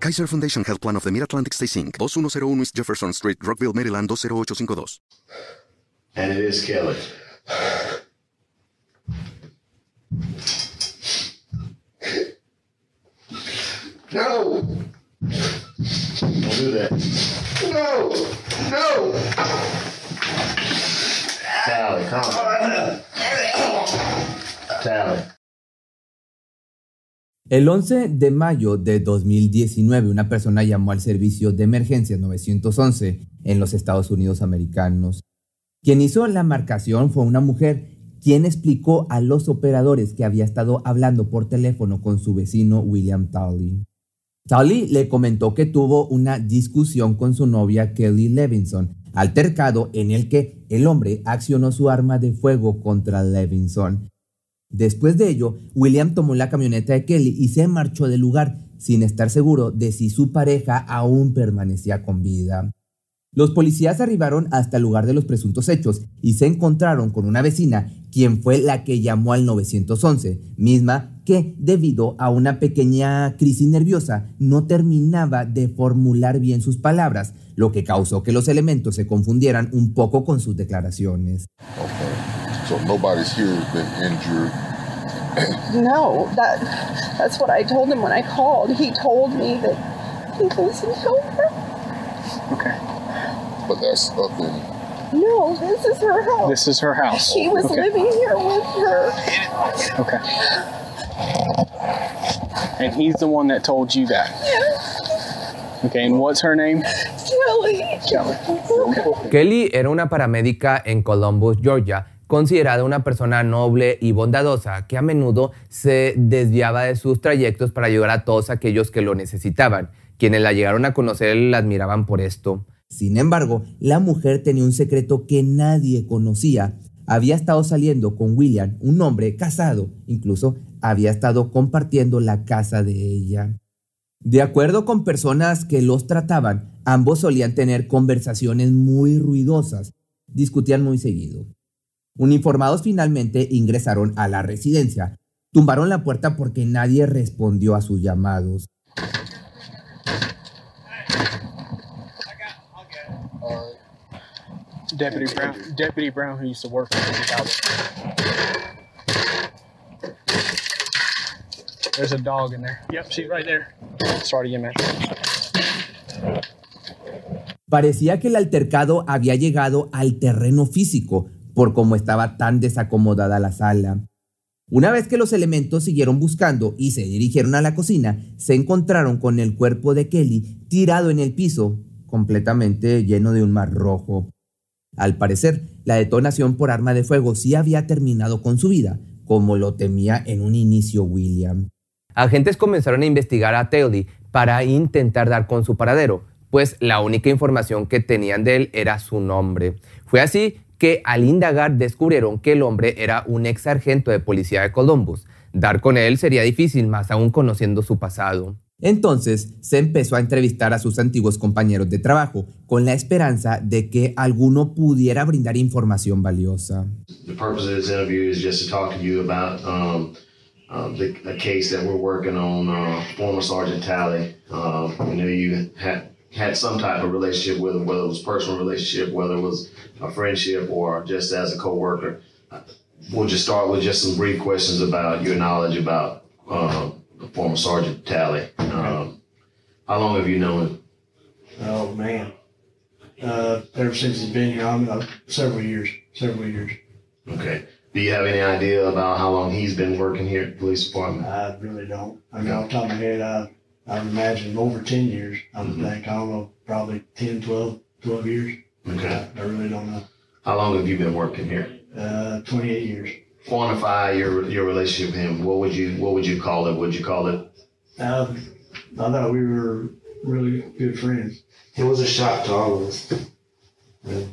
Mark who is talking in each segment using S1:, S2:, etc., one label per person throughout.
S1: Kaiser Foundation Health Plan of the Mid-Atlantic Stay Inc., 2101 East Jefferson Street, Rockville, Maryland, 20852.
S2: And it is Kelly. No! Don't do that. No! No! Tally, calm down. Tally.
S3: El 11 de mayo de 2019, una persona llamó al servicio de emergencia 911 en los Estados Unidos americanos. Quien hizo la marcación fue una mujer quien explicó a los operadores que había estado hablando por teléfono con su vecino William Tully. Tully le comentó que tuvo una discusión con su novia Kelly Levinson, altercado en el que el hombre accionó su arma de fuego contra Levinson. Después de ello, William tomó la camioneta de Kelly y se marchó del lugar sin estar seguro de si su pareja aún permanecía con vida. Los policías arribaron hasta el lugar de los presuntos hechos y se encontraron con una vecina, quien fue la que llamó al 911, misma que, debido a una pequeña crisis nerviosa, no terminaba de formular bien sus palabras, lo que causó que los elementos se confundieran un poco con sus declaraciones.
S4: So nobody's here has been injured.
S5: no, that that's what I told him when I called. He told me that he was in her.
S4: Okay. But that's up in
S5: No, this is her house.
S6: This is her house.
S5: He was
S6: okay.
S5: living here with her.
S6: Okay. And he's the one that told you that.
S5: Yeah.
S6: Okay, and what's her name?
S5: Kelly.
S6: Kelly.
S3: Kelly era una paramédica en Columbus, Georgia, considerada una persona noble y bondadosa que a menudo se desviaba de sus trayectos para ayudar a todos aquellos que lo necesitaban. Quienes la llegaron a conocer la admiraban por esto. Sin embargo, la mujer tenía un secreto que nadie conocía. Había estado saliendo con William, un hombre casado, incluso había estado compartiendo la casa de ella. De acuerdo con personas que los trataban, ambos solían tener conversaciones muy ruidosas, discutían muy seguido. Uniformados finalmente ingresaron a la residencia, tumbaron la puerta porque nadie respondió a sus llamados.
S6: Deputy Brown. Deputy Brown, who used to work for the There's a dog in there. Yep, she's right there. Again, man.
S3: Parecía que el altercado había llegado al terreno físico por cómo estaba tan desacomodada la sala. Una vez que los elementos siguieron buscando y se dirigieron a la cocina, se encontraron con el cuerpo de Kelly tirado en el piso, completamente lleno de un mar rojo. Al parecer, la detonación por arma de fuego sí había terminado con su vida, como lo temía en un inicio William. Agentes comenzaron a investigar a Taylor para intentar dar con su paradero, pues la única información que tenían de él era su nombre. Fue así que al indagar descubrieron que el hombre era un ex sargento de policía de Columbus. Dar con él sería difícil, más aún conociendo su pasado. Entonces se empezó a entrevistar a sus antiguos compañeros de trabajo con la esperanza de que alguno pudiera brindar información valiosa.
S2: The purpose of this interview is just to talk to you about um, uh, the, a case that we're working on, uh, former Sergeant Talley. Uh, I know you had had some type of relationship with him, whether it was personal relationship, whether it was a friendship, or just as a coworker. We'll just start with just some brief questions about your knowledge about uh, the former Sergeant Talley. Um, how long have you known him?
S7: Oh man, uh, ever since he's been here, I mean, uh, several years, several years.
S2: Okay. Do you have any idea about how long he's been working here at the police department?
S7: I really don't. I mean, off the top of my head, I, I would imagine over 10 years. I would think, I don't know, probably 10, 12, 12 years.
S2: Okay.
S7: I, I really don't know.
S2: How long have you been working here?
S7: Uh, 28 years.
S2: Quantify your your relationship with him. What would you what would you call it? Would you call it?
S7: Uh, I thought we were really good friends.
S8: It was a shock to all of us. Really.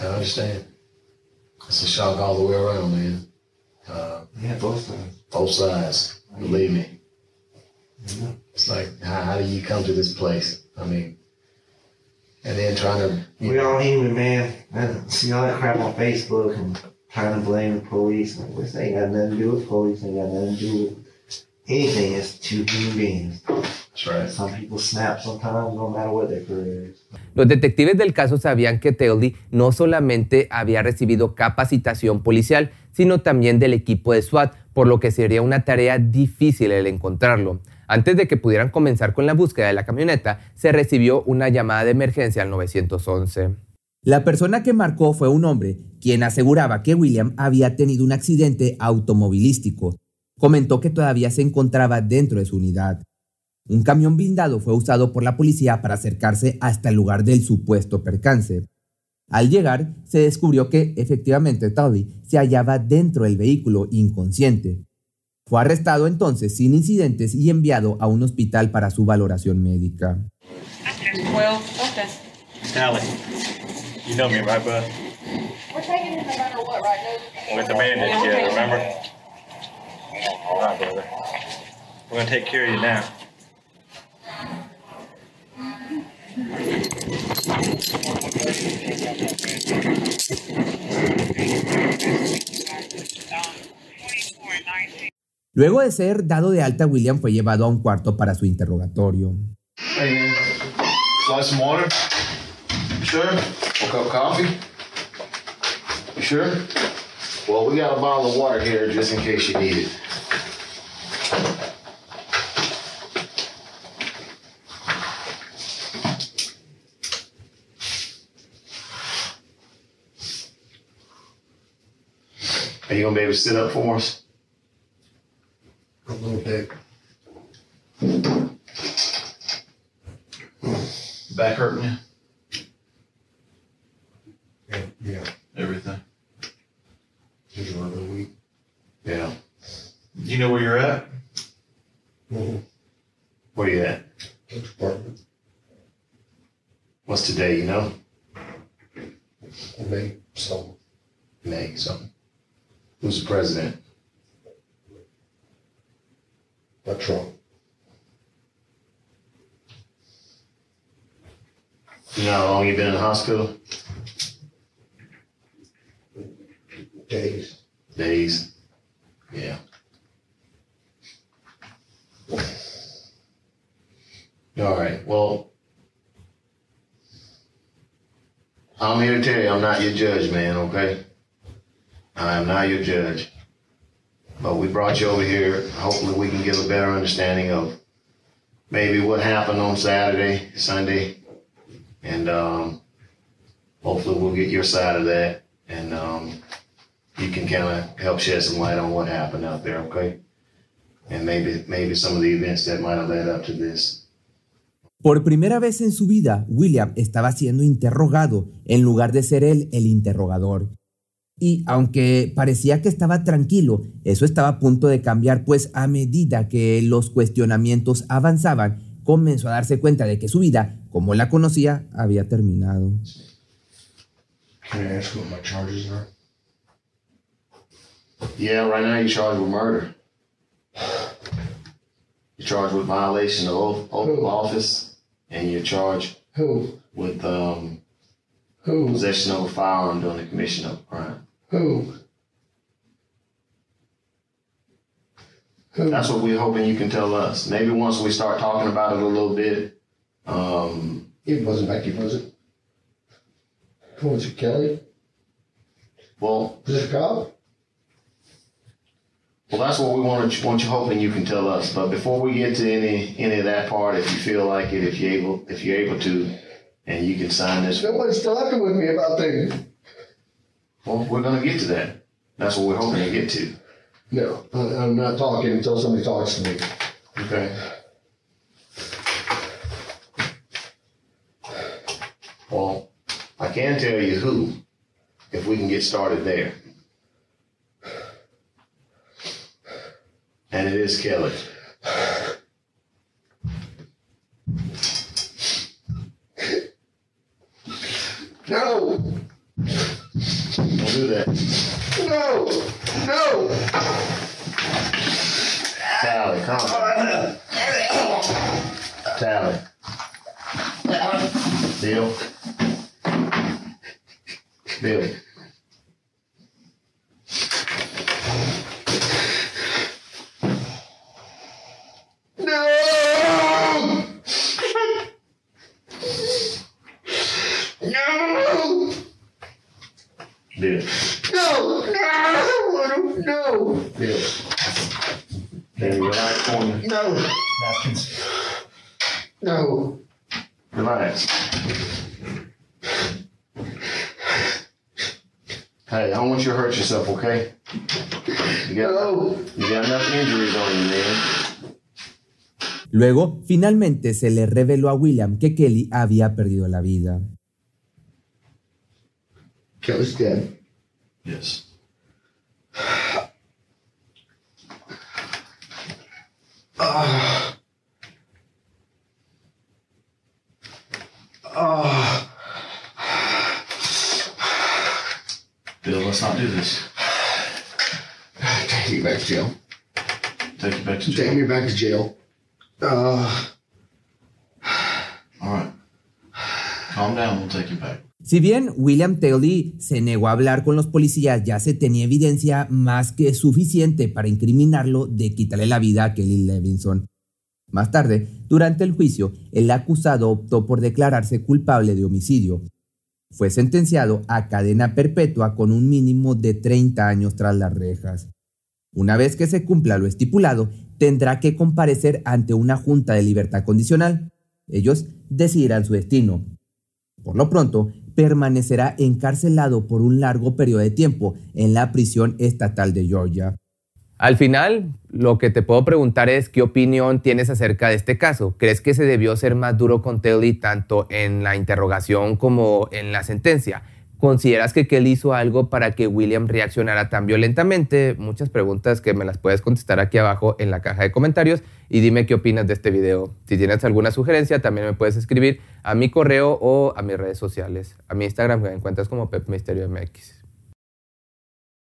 S2: I understand. It's a shock all the way around, man. Uh,
S8: Yeah, both sides.
S2: both sides, believe me. It's like, how, how do you come to this place? I mean, and then trying to, you
S8: We
S2: know,
S8: all human, man. I see all that crap on Facebook and trying to blame the police. Like, this ain't got nothing to do with police. Ain't got nothing to do with anything. It's two human beings.
S2: that's right.
S8: Some people snap sometimes, no matter what their career is.
S3: Los detectives del caso sabían que Telly no solamente había recibido capacitación policial, sino también del equipo de SWAT, por lo que sería una tarea difícil el encontrarlo. Antes de que pudieran comenzar con la búsqueda de la camioneta, se recibió una llamada de emergencia al 911. La persona que marcó fue un hombre, quien aseguraba que William había tenido un accidente automovilístico. Comentó que todavía se encontraba dentro de su unidad. Un camión blindado fue usado por la policía para acercarse hasta el lugar del supuesto percance. Al llegar, se descubrió que efectivamente Tully se hallaba dentro del vehículo inconsciente. Fue arrestado entonces sin incidentes y enviado a un hospital para su valoración médica.
S9: Well, okay.
S6: Allie, you know me, right, bud?
S5: We're taking him no matter what right now.
S6: With the bandage, yeah, remember? All right, brother. We're gonna take care of you now.
S3: Luego de ser dado de alta, William fue llevado a un cuarto para su interrogatorio.
S2: Hey, some water? Sure? A cup of coffee? You sure? Well, we got a bottle of water here just in case you need it. Are you gonna be able? Back hurting you?
S7: Yeah, yeah.
S2: Everything?
S7: Just a little weak.
S2: Yeah. You know where you're at?
S7: Mm-hmm.
S2: Where you at?
S7: Department.
S2: What's today, you know?
S7: May so.
S2: May something. Who's the president?
S7: Not Trump.
S2: You know how long you been in the hospital?
S7: Days.
S2: Days. Yeah. All right. Well, I'm here to tell you I'm not your judge, man, okay? I am not your judge. But we brought you over here. Hopefully, we can give a better understanding of maybe what happened on Saturday, Sunday, and um, hopefully, we'll get your side of that. And um, you can kind of help shed some light on what happened out there, okay? And maybe maybe some of the events that might have led up to this.
S3: Por primera vez en su vida, William estaba siendo interrogado en lugar de ser él el interrogador. Y aunque parecía que estaba tranquilo, eso estaba a punto de cambiar, pues a medida que los cuestionamientos avanzaban, comenzó a darse cuenta de que su vida, como la conocía, había terminado.
S7: Can I ask what my charges are?
S2: Yeah, right now you're charged with murder. You're charged with violation of oath, oath of
S7: Who?
S2: office, and you're charged
S7: Who?
S2: with um,
S7: Who?
S2: possession of a firearm during the commission of a crime.
S7: Who?
S2: That's what we're hoping you can tell us. Maybe once we start talking about it a little bit, um,
S7: It wasn't Becky, was it? Who was it, Kelly?
S2: well,
S7: Was it a
S2: well, that's what we want to want you hoping you can tell us. But before we get to any any of that part, if you feel like it, if you're able, if you're able to, and you can sign this,
S7: Nobody's talking with me about things.
S2: well, we're gonna get to that. That's what we're hoping to get to.
S7: No, I- I'm not talking until somebody talks to me.
S2: Okay. Well, I can tell you who, if we can get started there. And it is Kelly.
S7: No!
S2: Don't do that.
S8: No, no.
S2: Tally. Tally. Bill. Bill.
S8: No! No!
S2: Bill.
S8: No! No! No!
S2: Bill.
S8: No!
S2: Napkins.
S8: No!
S2: Relax. Hey, I don't want you to hurt yourself, okay? You got, you got enough injuries on you, man.
S3: Luego, finalmente se le reveló a William que Kelly había perdido la vida.
S8: Kelly's dead.
S2: Yes.
S8: Ah. Ah.
S2: Bill, let's not do this.
S8: Take me back to jail.
S2: Take you back to jail.
S8: Take me back to jail. Uh,
S3: Si bien William Taylor se negó a hablar con los policías, ya se tenía evidencia más que suficiente para incriminarlo de quitarle la vida a Kelly Levinson. Más tarde, durante el juicio, el acusado optó por declararse culpable de homicidio. Fue sentenciado a cadena perpetua con un mínimo de 30 años tras las rejas. Una vez que se cumpla lo estipulado, tendrá que comparecer ante una junta de libertad condicional. Ellos decidirán su destino. Por lo pronto, permanecerá encarcelado por un largo periodo de tiempo en la prisión estatal de Georgia. Al final, lo que te puedo preguntar es qué opinión tienes acerca de este caso. ¿Crees que se debió ser más duro con Telly tanto en la interrogación como en la sentencia? ¿Consideras que Kelly hizo algo para que William reaccionara tan violentamente? Muchas preguntas que me las puedes contestar aquí abajo en la caja de comentarios y dime qué opinas de este video. Si tienes alguna sugerencia, también me puedes escribir a mi correo o a mis redes sociales. A mi Instagram me encuentras como Pep Misterio MX.